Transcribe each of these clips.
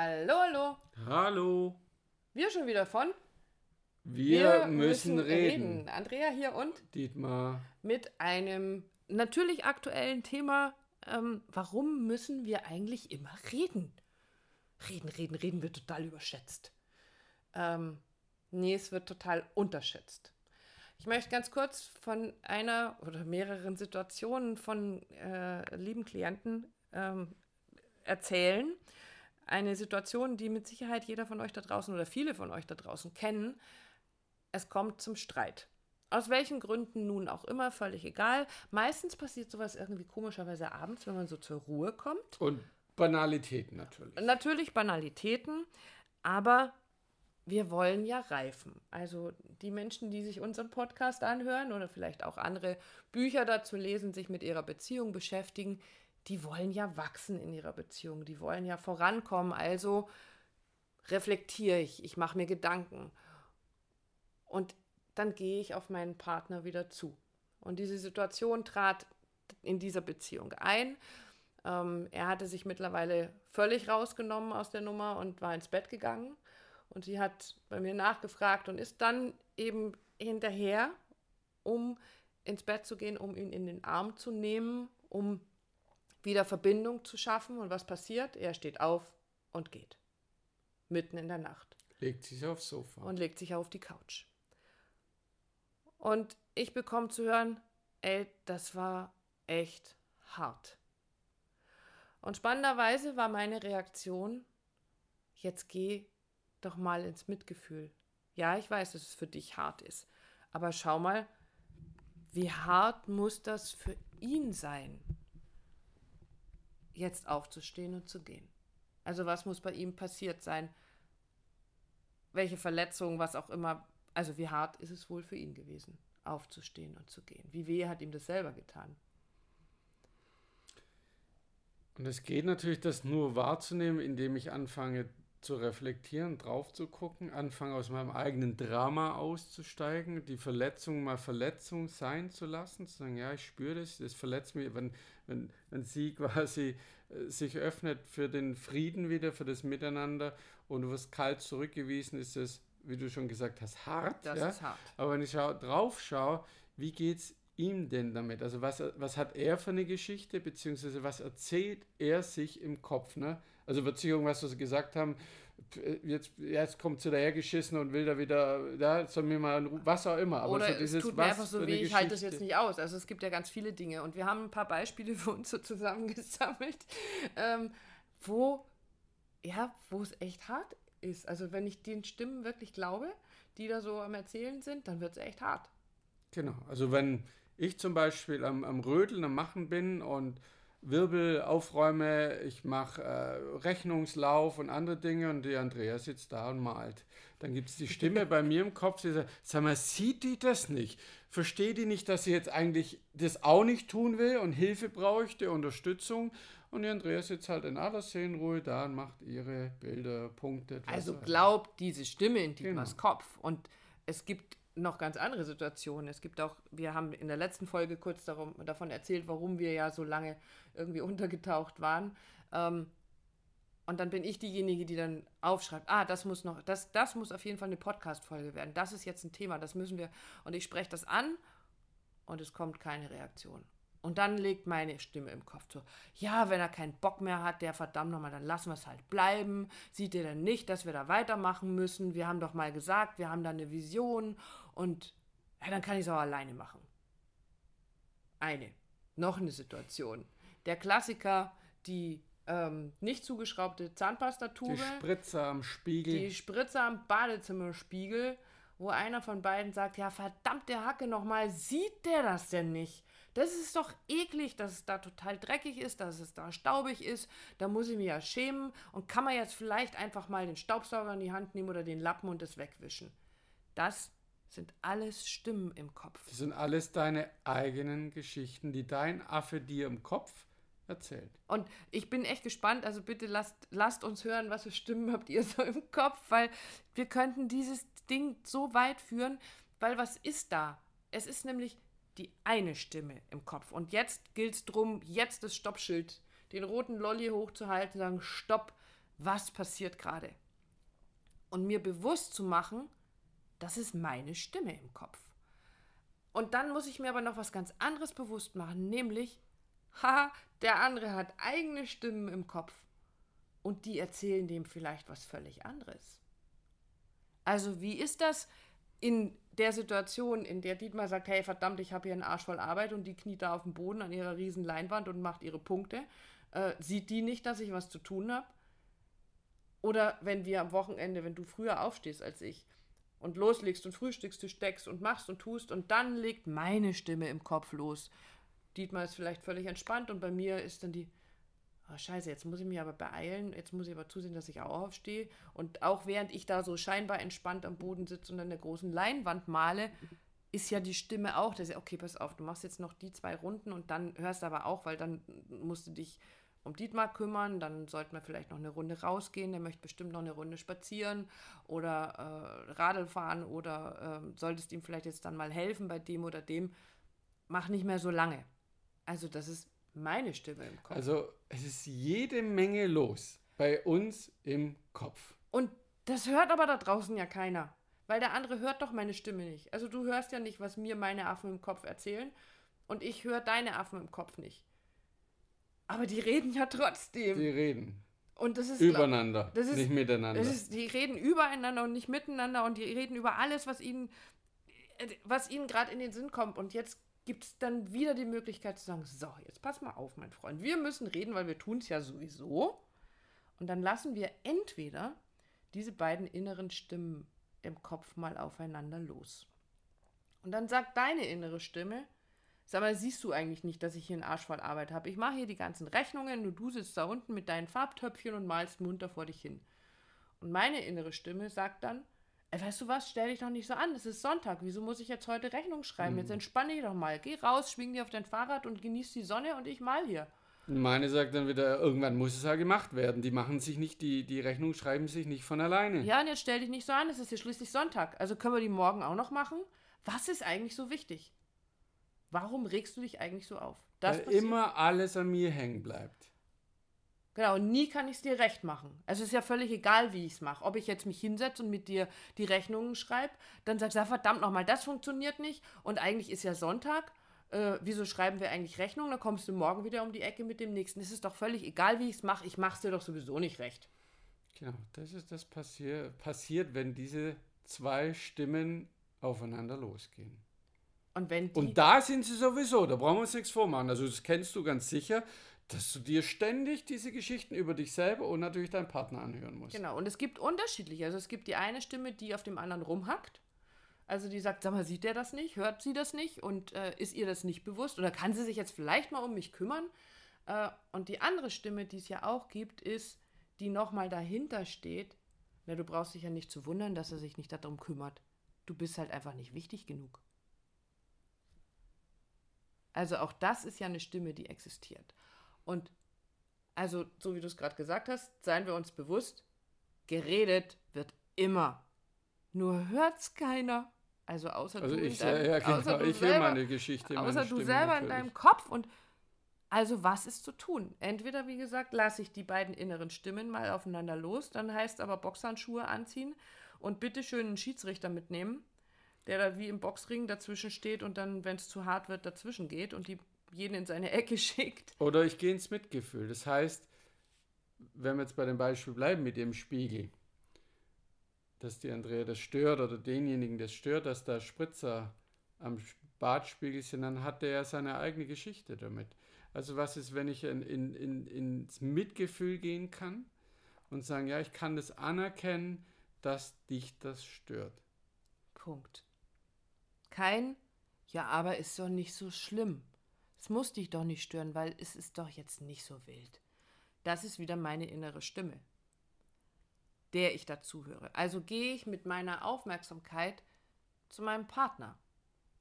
Hallo, hallo. Hallo. Wir schon wieder von? Wir, müssen, reden. Andrea hier und Dietmar. mit einem natürlich aktuellen Thema. Ähm, warum müssen wir eigentlich immer reden? Reden, reden, reden wird total überschätzt. Ähm, nee, es wird total unterschätzt. Ich möchte ganz kurz von einer oder mehreren Situationen von äh, lieben Klienten ähm, erzählen. Eine Situation, die mit Sicherheit jeder von euch da draußen oder viele von euch da draußen kennen. Es kommt zum Streit. Aus welchen Gründen nun auch immer, völlig egal. Meistens passiert sowas irgendwie komischerweise abends, wenn man so zur Ruhe kommt. Und Banalitäten natürlich. Natürlich Banalitäten, aber wir wollen ja reifen. Also die Menschen, die sich unseren Podcast anhören oder vielleicht auch andere Bücher dazu lesen, sich mit ihrer Beziehung beschäftigen, die wollen ja wachsen in ihrer Beziehung, die wollen ja vorankommen. Also reflektiere ich, ich mache mir Gedanken. Und dann gehe ich auf meinen Partner wieder zu. Und diese Situation trat in dieser Beziehung ein. Ähm, er hatte sich mittlerweile völlig rausgenommen aus der Nummer und war ins Bett gegangen. Und sie hat bei mir nachgefragt und ist dann eben hinterher, um ins Bett zu gehen, um ihn in den Arm zu nehmen, um wieder Verbindung zu schaffen. Und was passiert? Er steht auf und geht. Mitten in der Nacht. Legt sich aufs Sofa. Und legt sich auf die Couch. Und ich bekomme zu hören, ey, das war echt hart. Und spannenderweise war meine Reaktion, jetzt geh doch mal ins Mitgefühl. Ja, ich weiß, dass es für dich hart ist. Aber schau mal, wie hart muss das für ihn sein, jetzt aufzustehen und zu gehen? Also was muss bei ihm passiert sein? Welche Verletzungen, was auch immer. Also wie hart ist es wohl für ihn gewesen, aufzustehen und zu gehen? Wie weh hat ihm das selber getan? Und es geht natürlich, das nur wahrzunehmen, indem ich anfange zu reflektieren, drauf zu gucken, anfangen aus meinem eigenen Drama auszusteigen, die Verletzung mal Verletzung sein zu lassen, zu sagen, ja, ich spüre das, das verletzt mich, wenn, wenn, wenn sie quasi äh, sich öffnet für den Frieden wieder, für das Miteinander und du wirst kalt zurückgewiesen, ist es, wie du schon gesagt hast, hart. Das ja? ist hart. Aber wenn ich schau, drauf schaue, wie geht es ihm denn damit? Also was, was hat er für eine Geschichte, beziehungsweise was erzählt er sich im Kopf? Ne? Also wird sich irgendwas, was sie gesagt haben, jetzt, jetzt kommt sie dahergeschissen und will da wieder, ja, soll mir mal, was auch immer. Aber Oder so dieses, es tut mir einfach so weh, ich halte das jetzt nicht aus. Also es gibt ja ganz viele Dinge und wir haben ein paar Beispiele für uns so zusammengesammelt, ähm, wo, ja, wo es echt hart ist. Also wenn ich den Stimmen wirklich glaube, die da so am Erzählen sind, dann wird es echt hart. Genau, also wenn ich zum Beispiel am, am Rödeln, am Machen bin und Wirbel aufräume, ich mache äh, Rechnungslauf und andere Dinge und die Andrea sitzt da und malt. Dann gibt es die Stimme bei mir im Kopf, die sagt, sag mal, sieht die das nicht? Versteht die nicht, dass sie jetzt eigentlich das auch nicht tun will und Hilfe bräuchte, Unterstützung? Und die Andrea sitzt halt in aller Seelenruhe da und macht ihre Bilder, Punkte. Also glaubt diese Stimme in Dietmars genau. Kopf. Und es gibt noch ganz andere Situationen. Es gibt auch, wir haben in der letzten Folge kurz darum, davon erzählt, warum wir ja so lange irgendwie untergetaucht waren. Ähm, und dann bin ich diejenige, die dann aufschreibt, ah, das muss noch, das, das muss auf jeden Fall eine Podcast-Folge werden. Das ist jetzt ein Thema, das müssen wir. Und ich spreche das an und es kommt keine Reaktion. Und dann legt meine Stimme im Kopf so, ja, wenn er keinen Bock mehr hat, der verdammt nochmal, dann lassen wir es halt bleiben. Sieht er denn nicht, dass wir da weitermachen müssen? Wir haben doch mal gesagt, wir haben da eine Vision und ja, dann kann ich es auch alleine machen. Eine. Noch eine Situation. Der Klassiker, die ähm, nicht zugeschraubte Zahnpastatube. Die Spritze am Spiegel. Die Spritze am Badezimmerspiegel, wo einer von beiden sagt, ja verdammte Hacke nochmal, sieht der das denn nicht? Das ist doch eklig, dass es da total dreckig ist, dass es da staubig ist. Da muss ich mich ja schämen. Und kann man jetzt vielleicht einfach mal den Staubsauger in die Hand nehmen oder den Lappen und das wegwischen. Das sind alles Stimmen im Kopf. Das sind alles deine eigenen Geschichten, die dein Affe dir im Kopf erzählt. Und ich bin echt gespannt, also bitte lasst, lasst uns hören, was für Stimmen habt ihr so im Kopf, weil wir könnten dieses Ding so weit führen, weil was ist da? Es ist nämlich die eine Stimme im Kopf. Und jetzt gilt es darum, jetzt das Stoppschild, den roten Lolli hochzuhalten, sagen, stopp, was passiert gerade. Und mir bewusst zu machen, das ist meine Stimme im Kopf. Und dann muss ich mir aber noch was ganz anderes bewusst machen, nämlich, haha, der andere hat eigene Stimmen im Kopf und die erzählen dem vielleicht was völlig anderes. Also wie ist das in der Situation, in der Dietmar sagt, hey verdammt, ich habe hier einen Arsch voll Arbeit und die kniet da auf dem Boden an ihrer riesen Leinwand und macht ihre Punkte, äh, sieht die nicht, dass ich was zu tun habe? Oder wenn wir am Wochenende, wenn du früher aufstehst als ich und loslegst und frühstückst, du steckst und machst und tust und dann legt meine Stimme im Kopf los. Dietmar ist vielleicht völlig entspannt und bei mir ist dann die, oh scheiße, jetzt muss ich mich aber beeilen, jetzt muss ich aber zusehen, dass ich auch aufstehe. Und auch während ich da so scheinbar entspannt am Boden sitze und an der großen Leinwand male, ist ja die Stimme auch, dass okay, pass auf, du machst jetzt noch die zwei Runden und dann hörst du aber auch, weil dann musst du dich um Dietmar kümmern, dann sollten wir vielleicht noch eine Runde rausgehen, der möchte bestimmt noch eine Runde spazieren oder äh, Radl fahren oder äh, solltest ihm vielleicht jetzt dann mal helfen bei dem oder dem. Mach nicht mehr so lange. Also das ist meine Stimme im Kopf. Also es ist jede Menge los bei uns im Kopf. Und das hört aber da draußen ja keiner. Weil der andere hört doch meine Stimme nicht. Also du hörst ja nicht, was mir meine Affen im Kopf erzählen. Und ich höre deine Affen im Kopf nicht. Aber die reden ja trotzdem. Die reden. Und das ist Übereinander, das ist, nicht miteinander. Das ist, die reden übereinander und nicht miteinander und die reden über alles, was ihnen, was ihnen gerade in den Sinn kommt. Und jetzt gibt es dann wieder die Möglichkeit zu sagen, so, jetzt pass mal auf, mein Freund. Wir müssen reden, weil wir tun es ja sowieso. Und dann lassen wir entweder diese beiden inneren Stimmen im Kopf mal aufeinander los. Und dann sagt deine innere Stimme, Sag mal, siehst du eigentlich nicht, dass ich hier einen Arsch voll Arbeit habe? Ich mache hier die ganzen Rechnungen und du sitzt da unten mit deinen Farbtöpfchen und malst munter vor dich hin. Und meine innere Stimme sagt dann, ey, weißt du was, stell dich doch nicht so an, es ist Sonntag, wieso muss ich jetzt heute Rechnung schreiben? Mhm. Jetzt entspanne dich doch mal, geh raus, schwing dir auf dein Fahrrad und genieß die Sonne und ich mal hier. Meine sagt dann wieder, irgendwann muss es ja gemacht werden. Die machen sich nicht, die, die Rechnung schreiben sich nicht von alleine. Ja, und jetzt stell dich nicht so an, es ist ja schließlich Sonntag. Also können wir die morgen auch noch machen? Was ist eigentlich so wichtig? Warum regst du dich eigentlich so auf? Das Weil passiert. immer alles an mir hängen bleibt. Genau, und nie kann ich es dir recht machen. Also es ist ja völlig egal, wie ich es mache. Ob ich jetzt mich hinsetze und mit dir die Rechnungen schreibe, dann sagst du, ja, verdammt nochmal, das funktioniert nicht. Und eigentlich ist ja Sonntag. Äh, wieso schreiben wir eigentlich Rechnungen? Dann kommst du morgen wieder um die Ecke mit dem nächsten. Es ist doch völlig egal, wie ich es mache. Ich mache es dir doch sowieso nicht recht. Genau, das ist das passier passiert, wenn diese zwei Stimmen aufeinander losgehen. Und, wenn und da sind sie sowieso, da brauchen wir uns nichts vormachen. Also das kennst du ganz sicher, dass du dir ständig diese Geschichten über dich selber und natürlich deinen Partner anhören musst. Genau, und es gibt unterschiedliche. Also es gibt die eine Stimme, die auf dem anderen rumhackt. Also die sagt, sag mal, sieht der das nicht? Hört sie das nicht? Und äh, ist ihr das nicht bewusst? Oder kann sie sich jetzt vielleicht mal um mich kümmern? Äh, und die andere Stimme, die es ja auch gibt, ist, die nochmal dahinter steht. Na, du brauchst dich ja nicht zu wundern, dass er sich nicht darum kümmert. Du bist halt einfach nicht wichtig genug. Also auch das ist ja eine Stimme, die existiert. Und also, so wie du es gerade gesagt hast, seien wir uns bewusst, geredet wird immer. Nur hört es keiner. Also außer also du, ich, deinem, ja, genau, außer du ich selber, meine Geschichte. Außer meine du Stimme selber natürlich. in deinem Kopf. Und also was ist zu tun? Entweder, wie gesagt, lasse ich die beiden inneren Stimmen mal aufeinander los, dann heißt aber Boxhandschuhe anziehen und bitte schön einen Schiedsrichter mitnehmen der da wie im Boxring dazwischen steht und dann, wenn es zu hart wird, dazwischen geht und die jeden in seine Ecke schickt. Oder ich gehe ins Mitgefühl. Das heißt, wenn wir jetzt bei dem Beispiel bleiben mit dem Spiegel, dass die Andrea das stört oder denjenigen das stört, dass da Spritzer am Badspiegel sind, dann hat der ja seine eigene Geschichte damit. Also was ist, wenn ich in, in, in, ins Mitgefühl gehen kann und sagen, ja, ich kann das anerkennen, dass dich das stört. Punkt kein, ja, aber ist doch nicht so schlimm. Es muss dich doch nicht stören, weil es ist doch jetzt nicht so wild. Das ist wieder meine innere Stimme, der ich dazu höre. Also gehe ich mit meiner Aufmerksamkeit zu meinem Partner.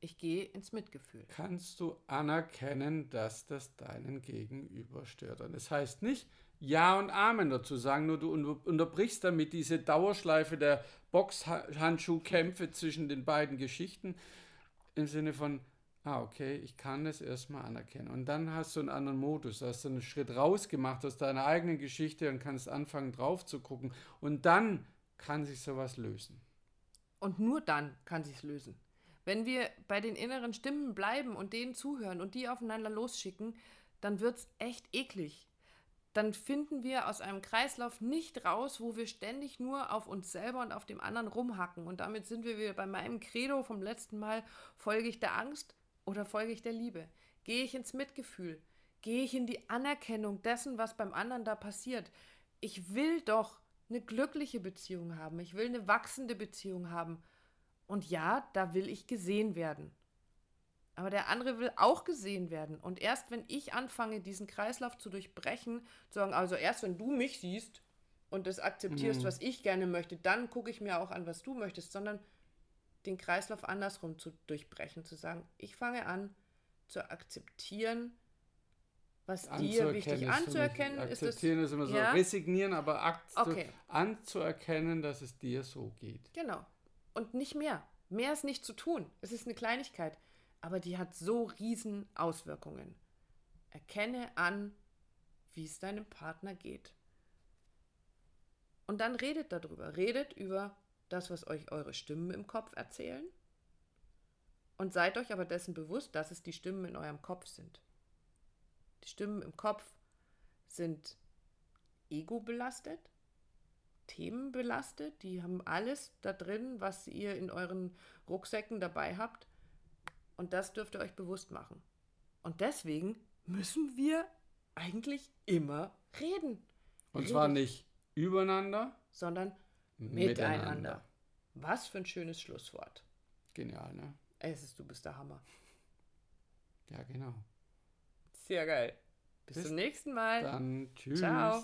Ich gehe ins Mitgefühl. Kannst du anerkennen, dass das deinen Gegenüber stört? Und das heißt nicht Ja und Amen dazu sagen, nur du unterbrichst damit diese Dauerschleife der Boxhandschuhkämpfe zwischen den beiden Geschichten, im Sinne von, ah, okay, ich kann das erstmal anerkennen. Und dann hast du einen anderen Modus, hast du einen Schritt rausgemacht aus deiner eigenen Geschichte und kannst anfangen drauf zu gucken. Und dann kann sich sowas lösen. Und nur dann kann sich's lösen. Wenn wir bei den inneren Stimmen bleiben und denen zuhören und die aufeinander losschicken, dann wird's echt eklig. Dann finden wir aus einem Kreislauf nicht raus, wo wir ständig nur auf uns selber und auf dem anderen rumhacken. Und damit sind wir wieder bei meinem Credo vom letzten Mal. Folge ich der Angst oder folge ich der Liebe? Gehe ich ins Mitgefühl? Gehe ich in die Anerkennung dessen, was beim anderen da passiert? Ich will doch eine glückliche Beziehung haben. Ich will eine wachsende Beziehung haben. Und ja, da will ich gesehen werden. Aber der andere will auch gesehen werden. Und erst wenn ich anfange, diesen Kreislauf zu durchbrechen, zu sagen, also erst wenn du mich siehst und das akzeptierst, Mhm. was ich gerne möchte, dann gucke ich mir auch an, was du möchtest, sondern den Kreislauf andersrum zu durchbrechen, zu sagen, ich fange an zu akzeptieren, was dir wichtig ist anzuerkennen ist. Akzeptieren ist immer so ja? resignieren, aber Okay. anzuerkennen, dass es dir so geht. Genau. Und nicht mehr. Mehr ist nicht zu tun. Es ist eine Kleinigkeit. Aber die hat so riesen Auswirkungen. Erkenne an, wie es deinem Partner geht. Und dann redet darüber. Redet über das, was euch eure Stimmen im Kopf erzählen. Und seid euch aber dessen bewusst, dass es die Stimmen in eurem Kopf sind. Die Stimmen im Kopf sind ego-belastet, Themen belastet. Die haben alles da drin, was ihr in euren Rucksäcken dabei habt. Und das dürft ihr euch bewusst machen. Und deswegen müssen wir eigentlich immer reden. Und Redet, zwar nicht übereinander, sondern miteinander. miteinander. Was für ein schönes Schlusswort. Genial, ne? Es ist, du bist der Hammer. Ja, genau. Sehr geil. Bis, Bis zum nächsten Mal. Dann tschüss. Ciao.